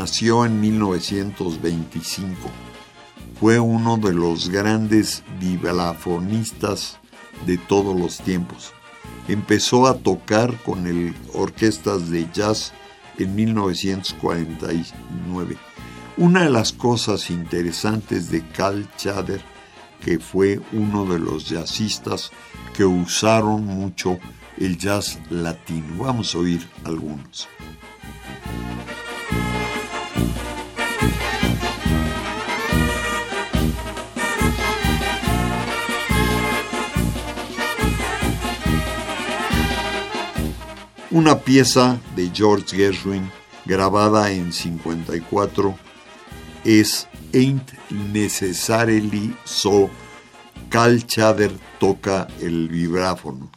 nació en 1925. Fue uno de los grandes vibrafonistas de todos los tiempos. Empezó a tocar con el orquestas de jazz en 1949. Una de las cosas interesantes de Carl Chader, que fue uno de los jazzistas que usaron mucho el jazz latino. Vamos a oír algunos. Una pieza de George Gershwin grabada en 54 es Ain't Necessarily So. Cal Chader toca el vibráfono.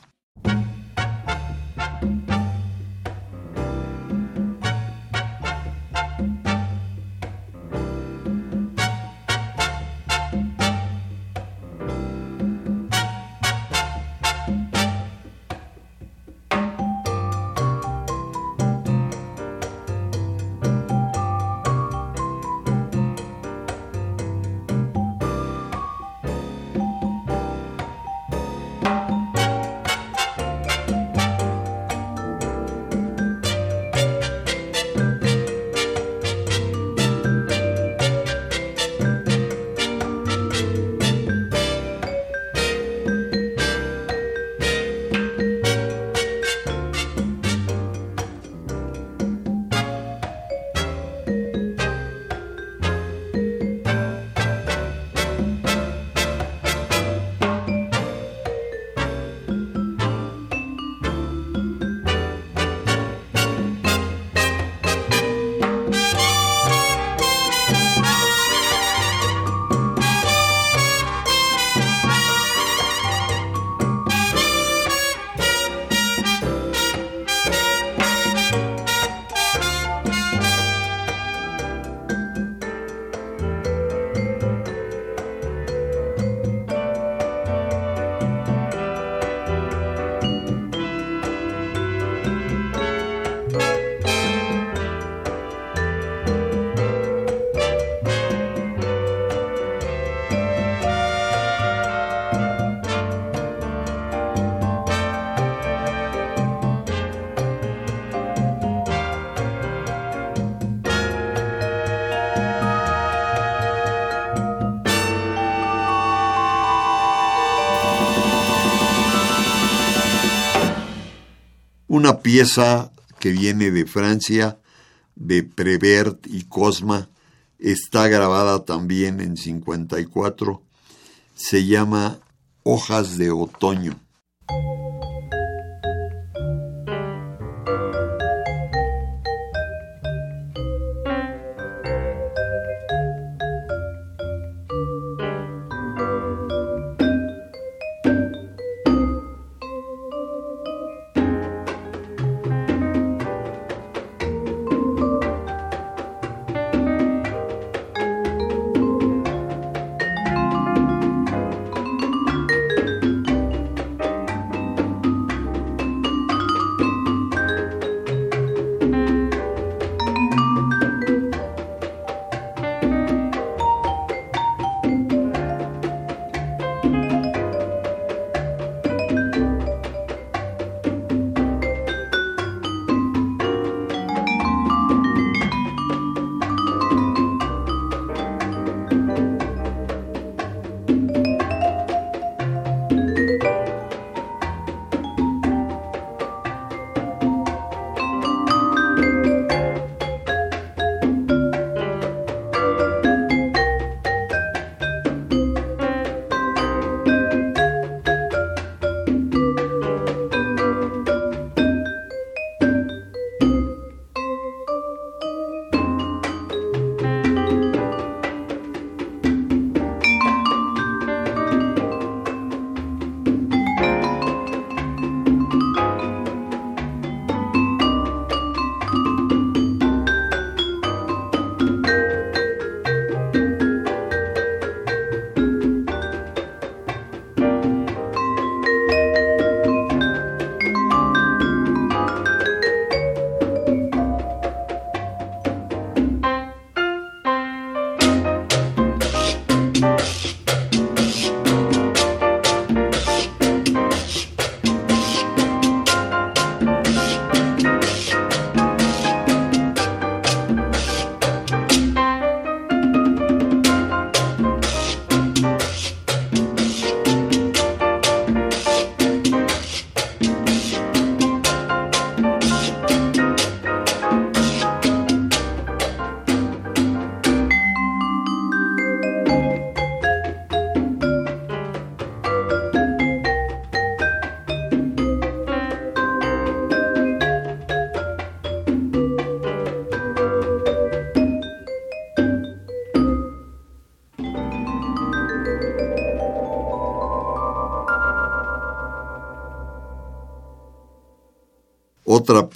Pieza que viene de Francia, de Prevert y Cosma, está grabada también en 54, se llama Hojas de Otoño.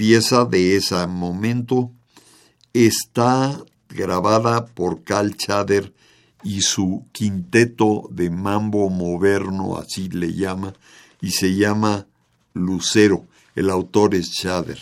Pieza de ese momento está grabada por Cal Chader y su quinteto de mambo moderno, así le llama, y se llama Lucero. El autor es Chader.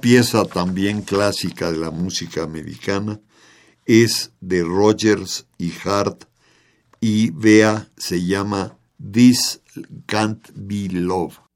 Una pieza también clásica de la música americana es de Rogers y Hart y vea se llama This Can't Be Love.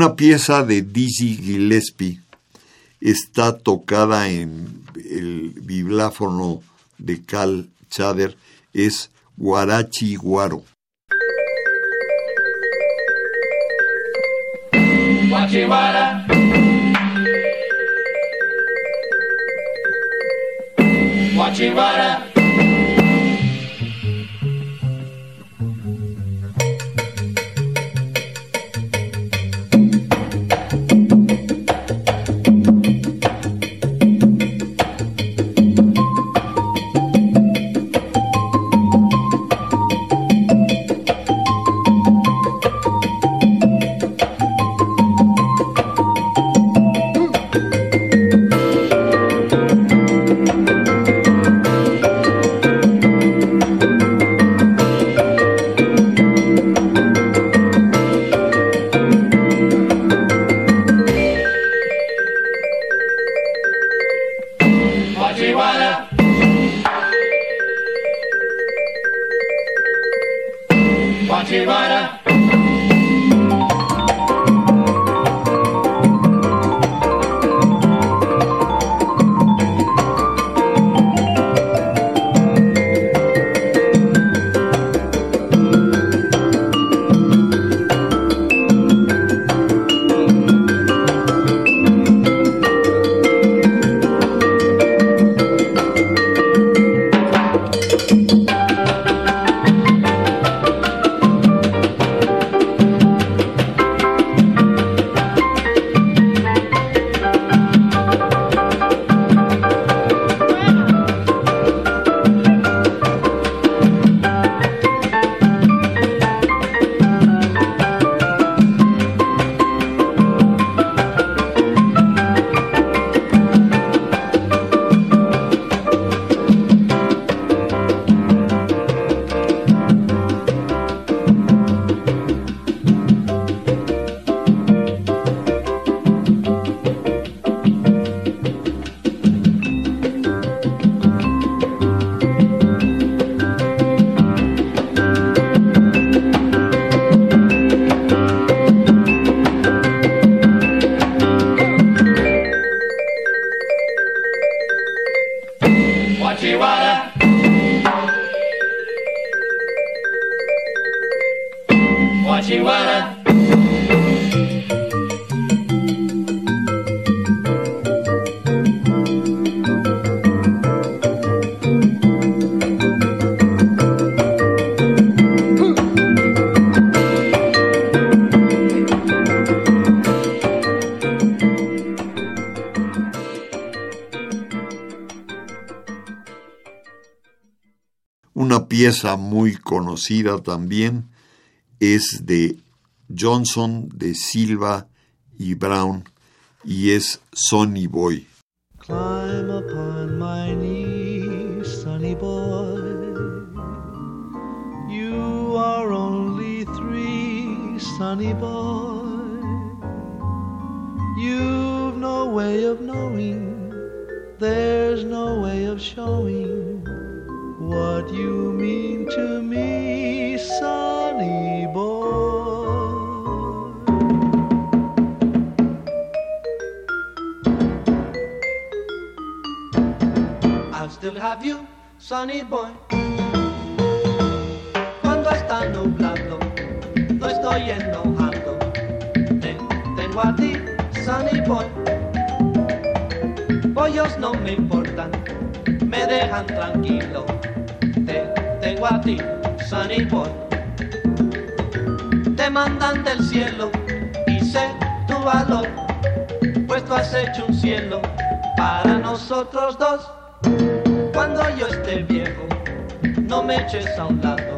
Una pieza de Dizzy Gillespie. Está tocada en el bibláfono de Cal Chader, es Guarachi Guaro. Pieza muy conocida también es de Johnson, de Silva y Brown y es Sonny Boy. Pollos no me importan, me dejan tranquilo. Te tengo a ti, sonny boy. Te mandan del cielo y sé tu valor, pues tú has hecho un cielo para nosotros dos. Cuando yo esté viejo, no me eches a un lado.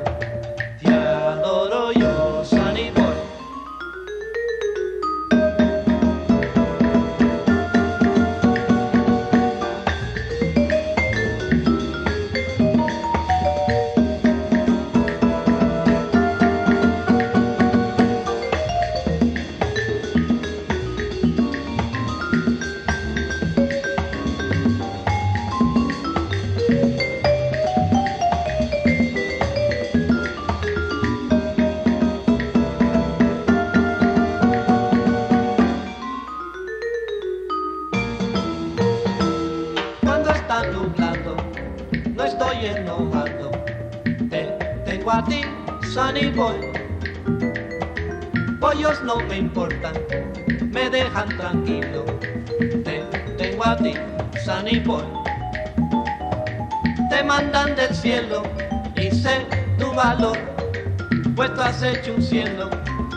Hecho un cielo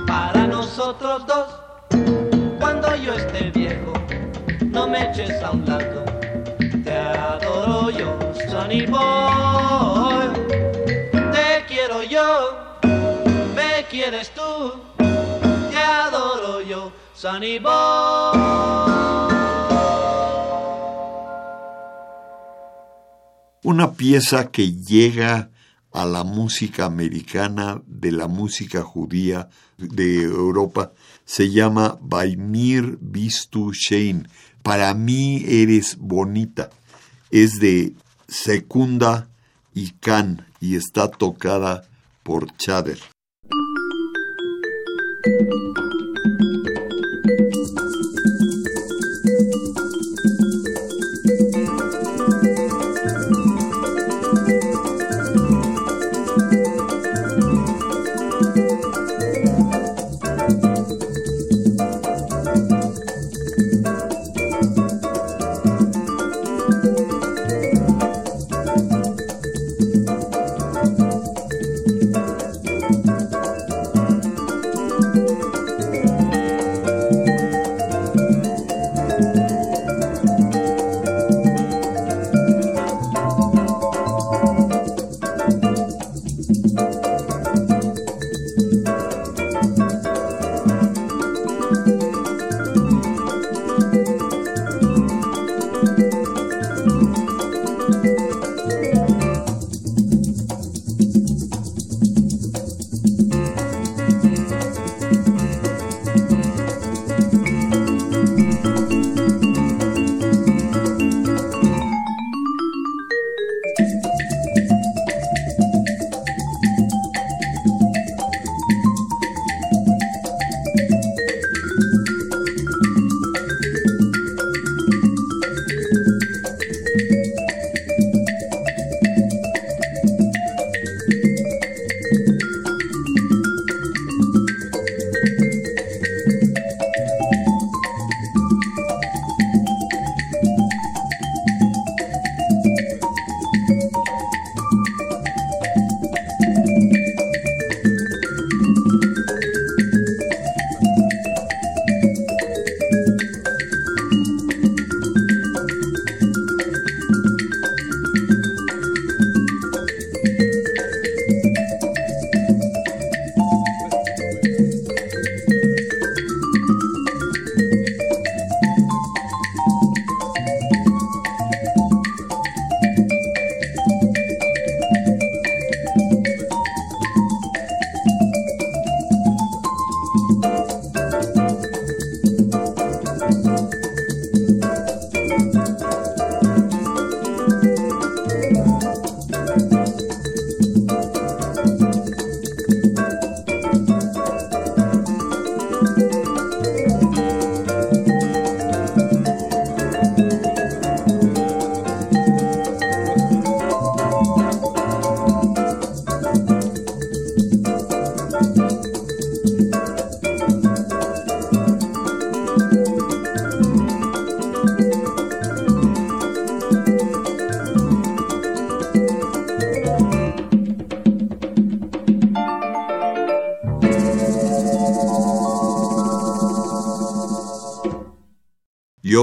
para nosotros dos. Cuando yo esté viejo, no me eches a un lado. Te adoro yo, Sonny Boy. Te quiero yo, me quieres tú. Te adoro yo, Sonny Boy. Una pieza que llega a la música americana de la música judía de Europa se llama Baimir Bistu Shein. Para mí eres bonita. Es de Secunda y Khan y está tocada por Chader.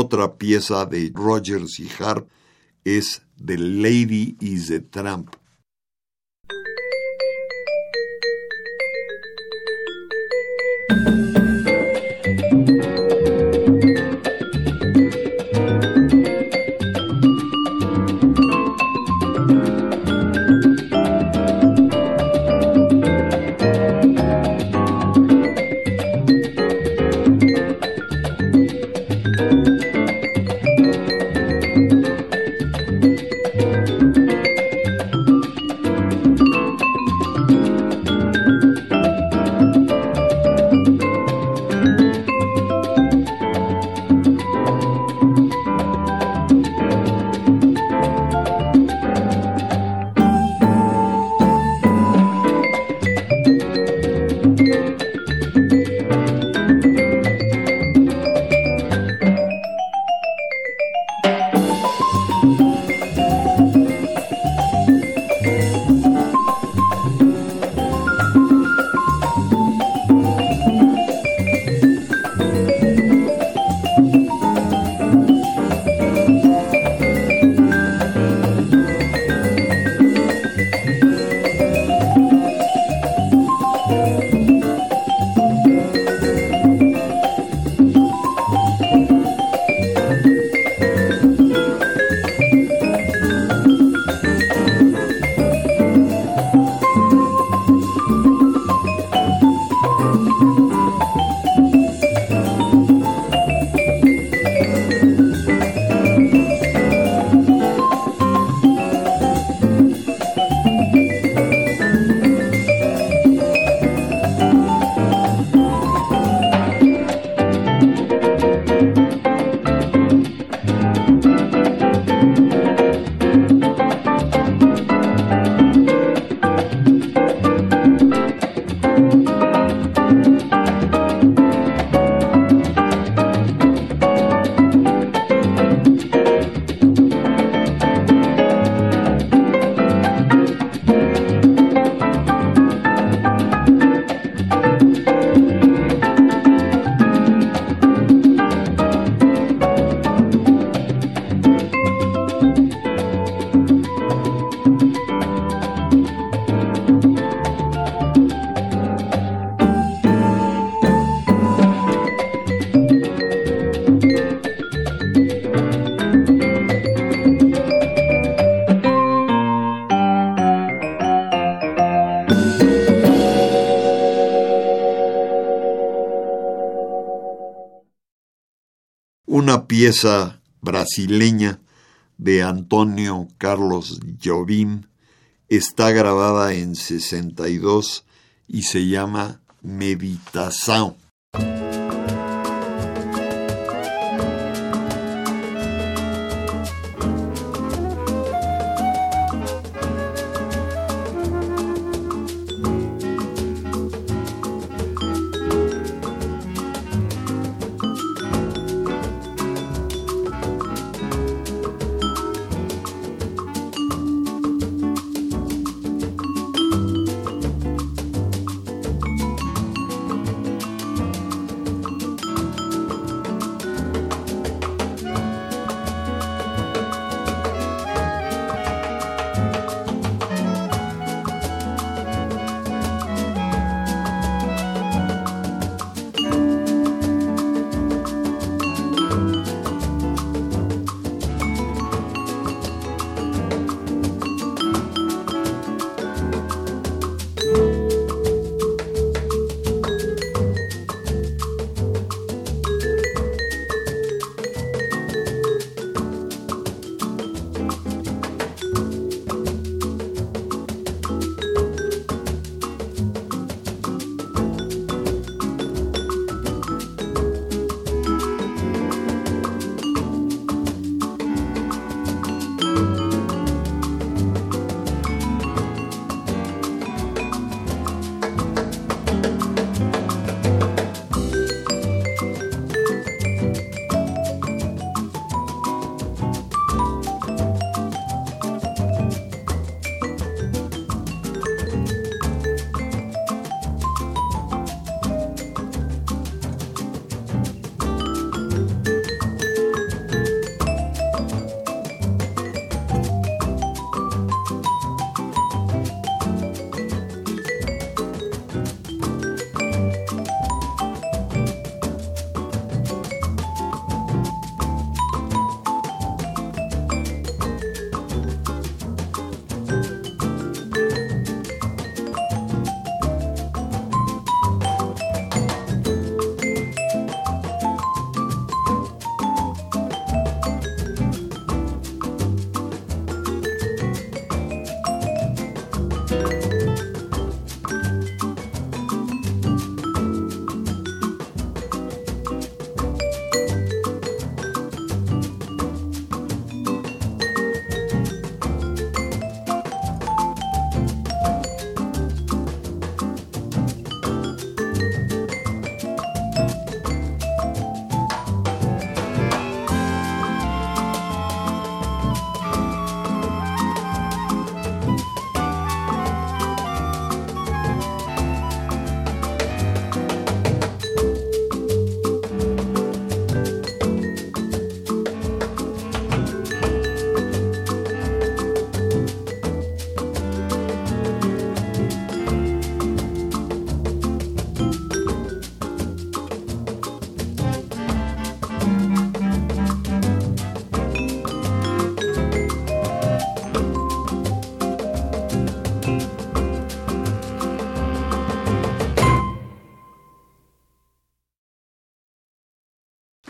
Otra pieza de Rogers y Hart es The Lady is a Tramp. Pieza brasileña de Antonio Carlos Jobim. Está grabada en 62 y se llama Meditación.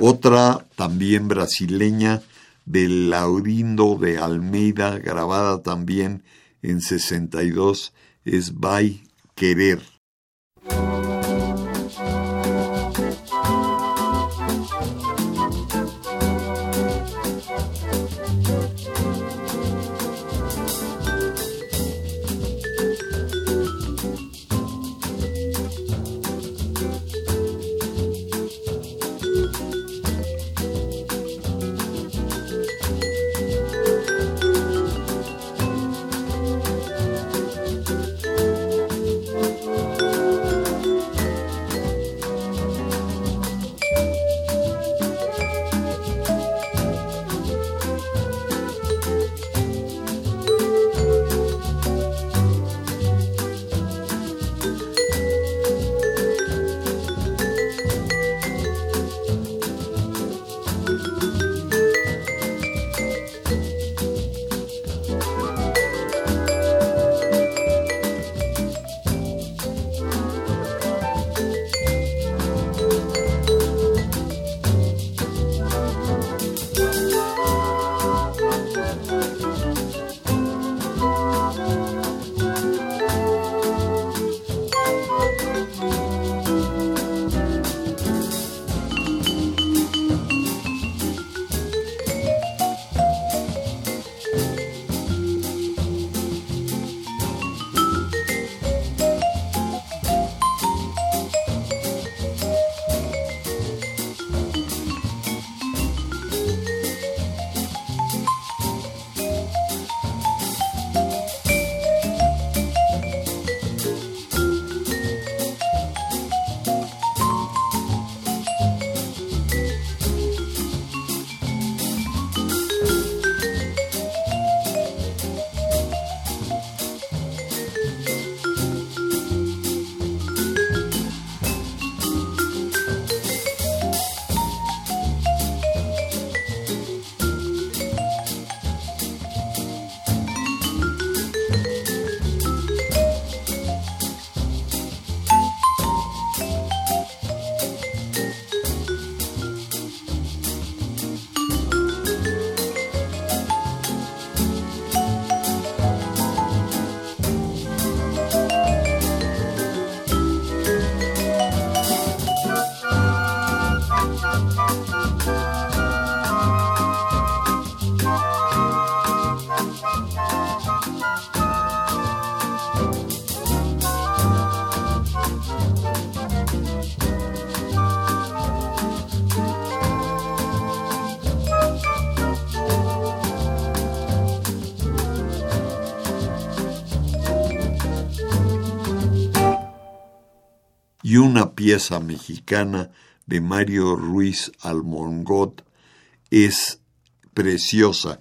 Otra también brasileña del Laurindo de Almeida, grabada también en 62, es Vai Querer. Y una pieza mexicana de Mario Ruiz Almongot es preciosa.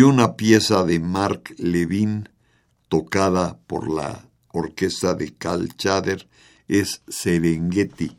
Y una pieza de Mark Levin tocada por la orquesta de Cal Chader es Serengeti.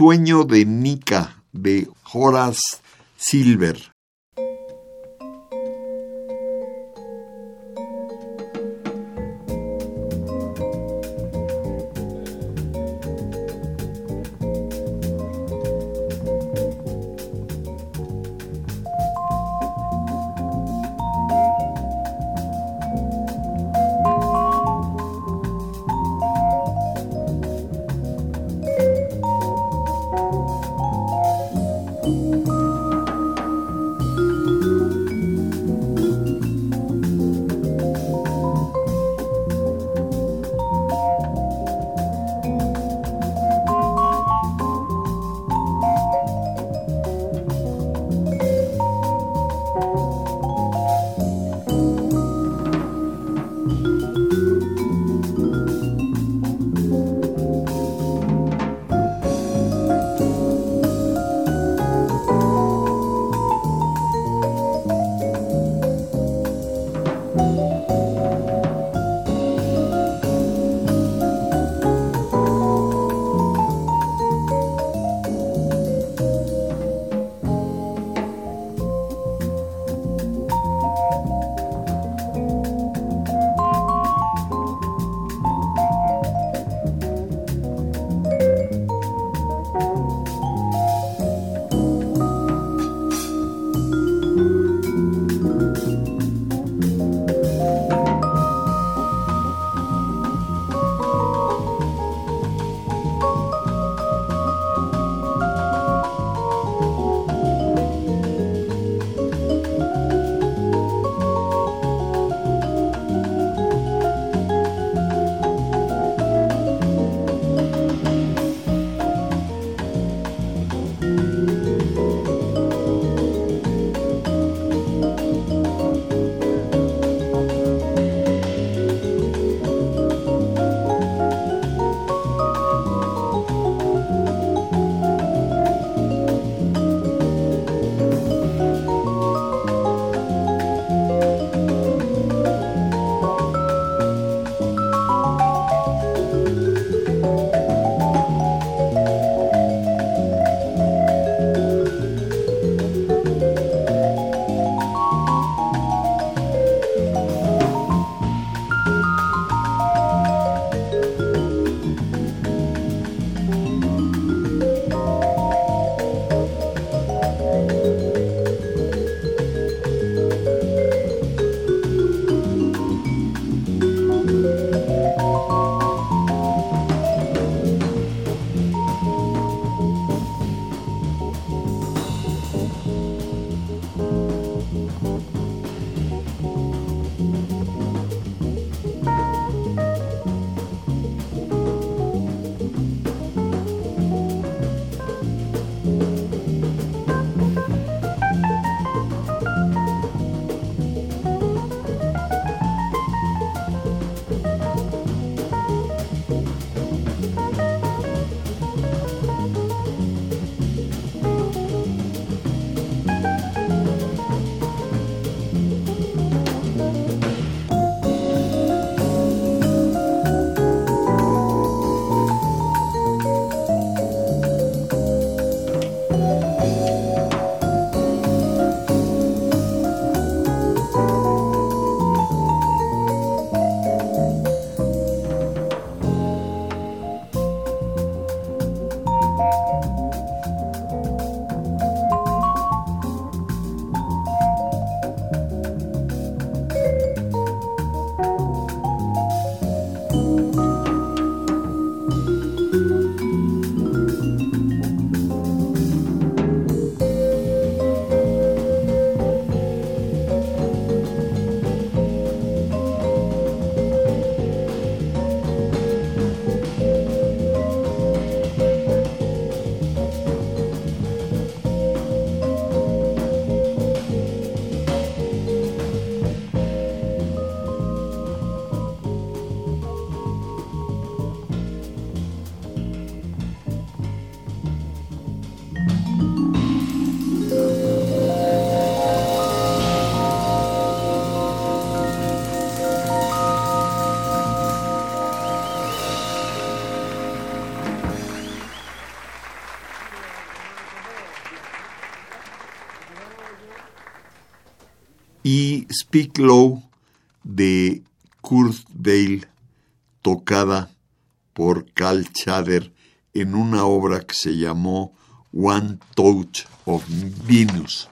Sueño de Nika de Horace Silver. Y Speak Low de Kurt Bale, tocada por Cal Chader en una obra que se llamó One Touch of Venus.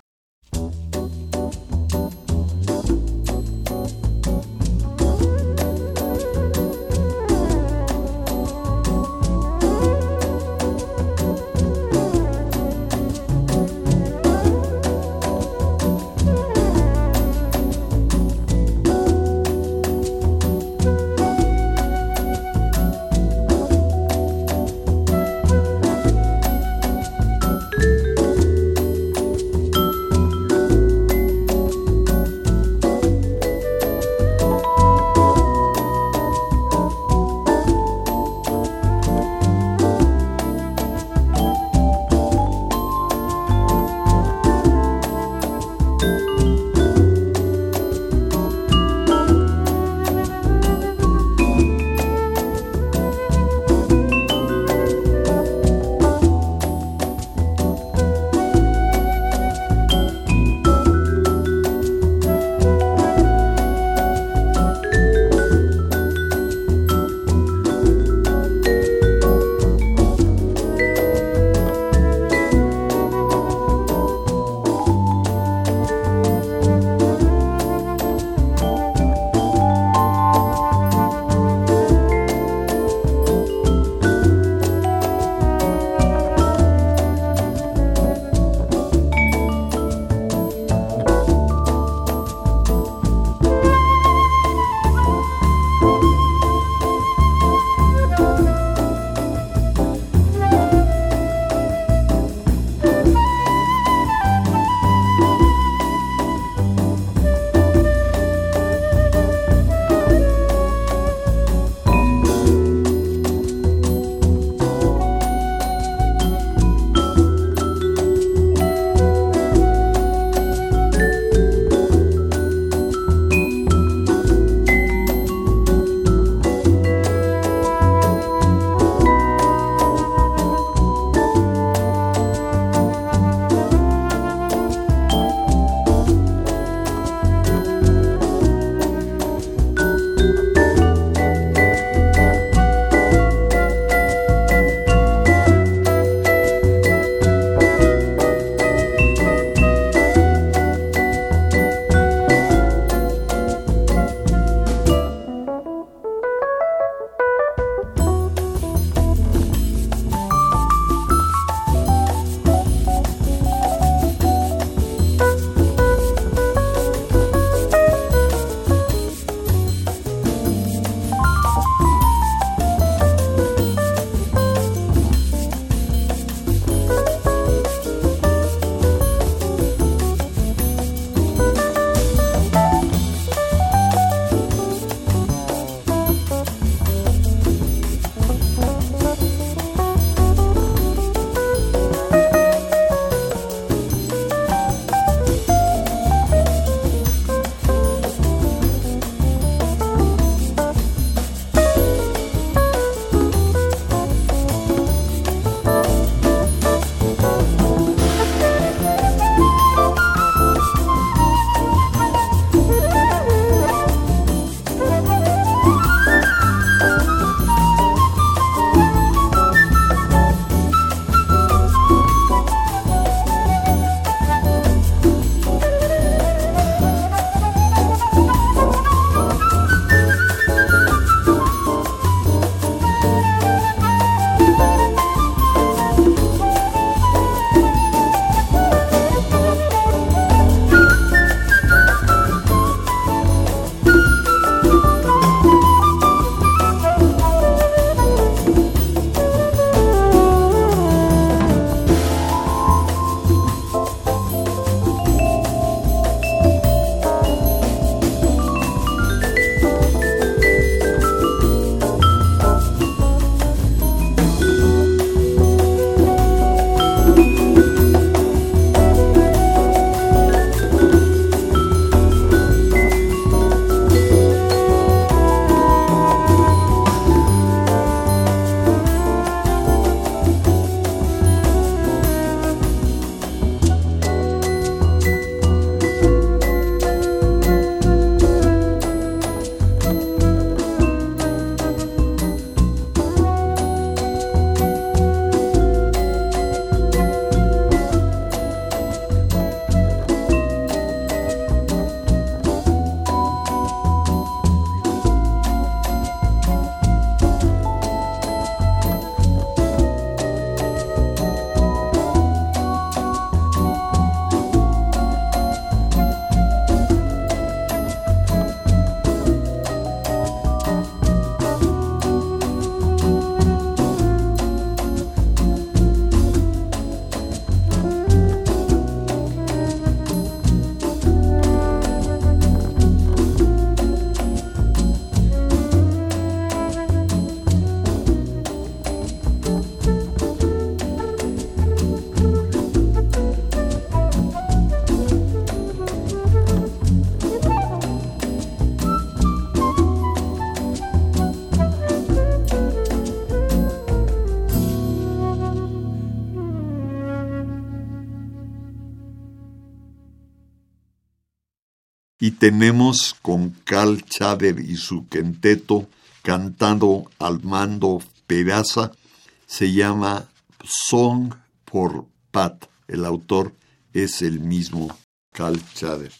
Tenemos con Cal Chader y su quinteto cantando al mando Peraza, se llama Song por Pat. El autor es el mismo Cal Chader.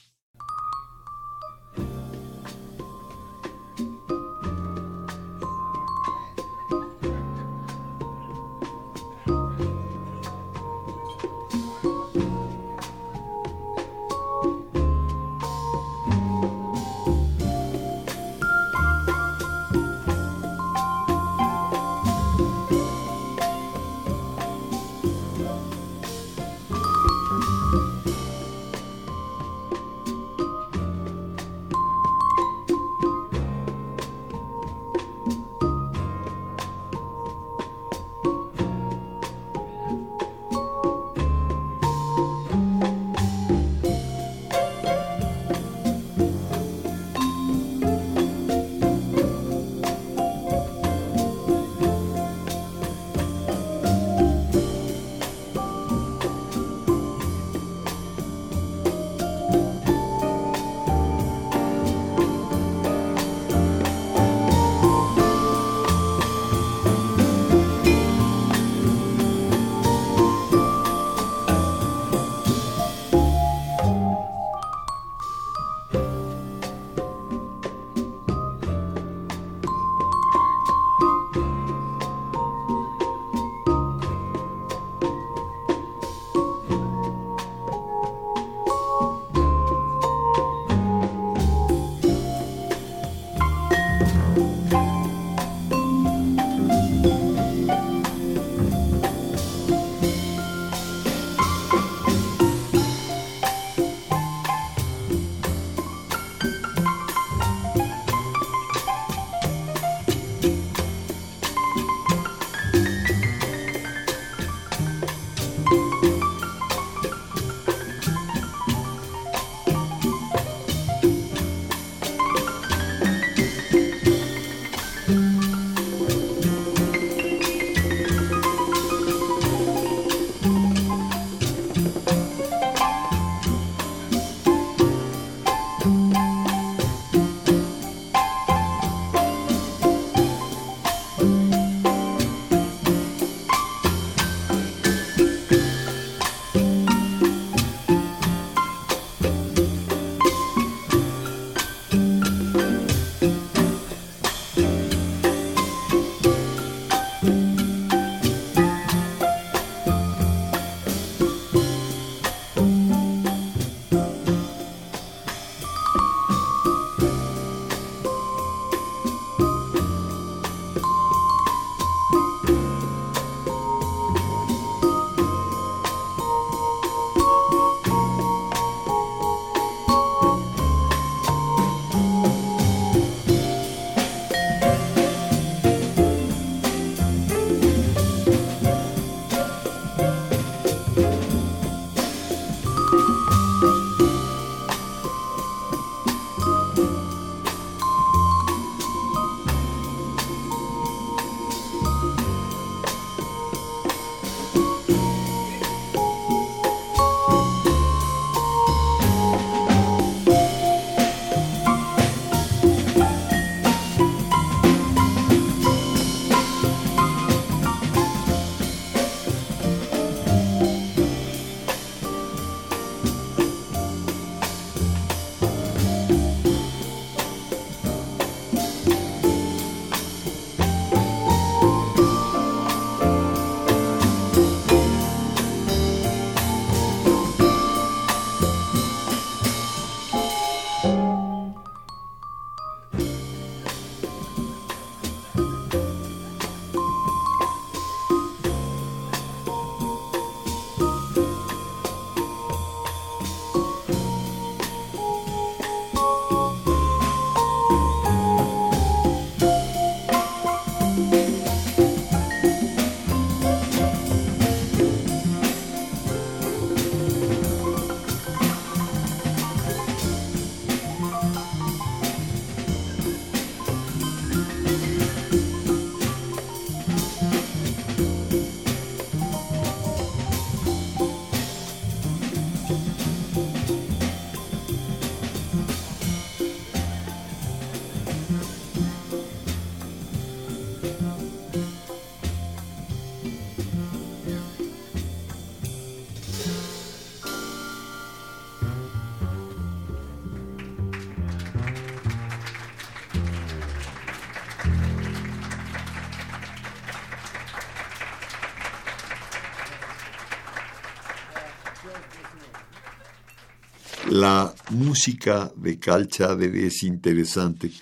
La música de Cal Chader es interesante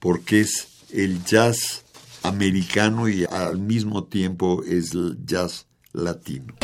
porque es el jazz americano y al mismo tiempo es el jazz latino.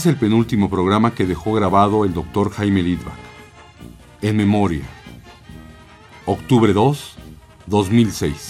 Es el penúltimo programa que dejó grabado el doctor Jaime Lidbach. En memoria. Octubre 2, 2006.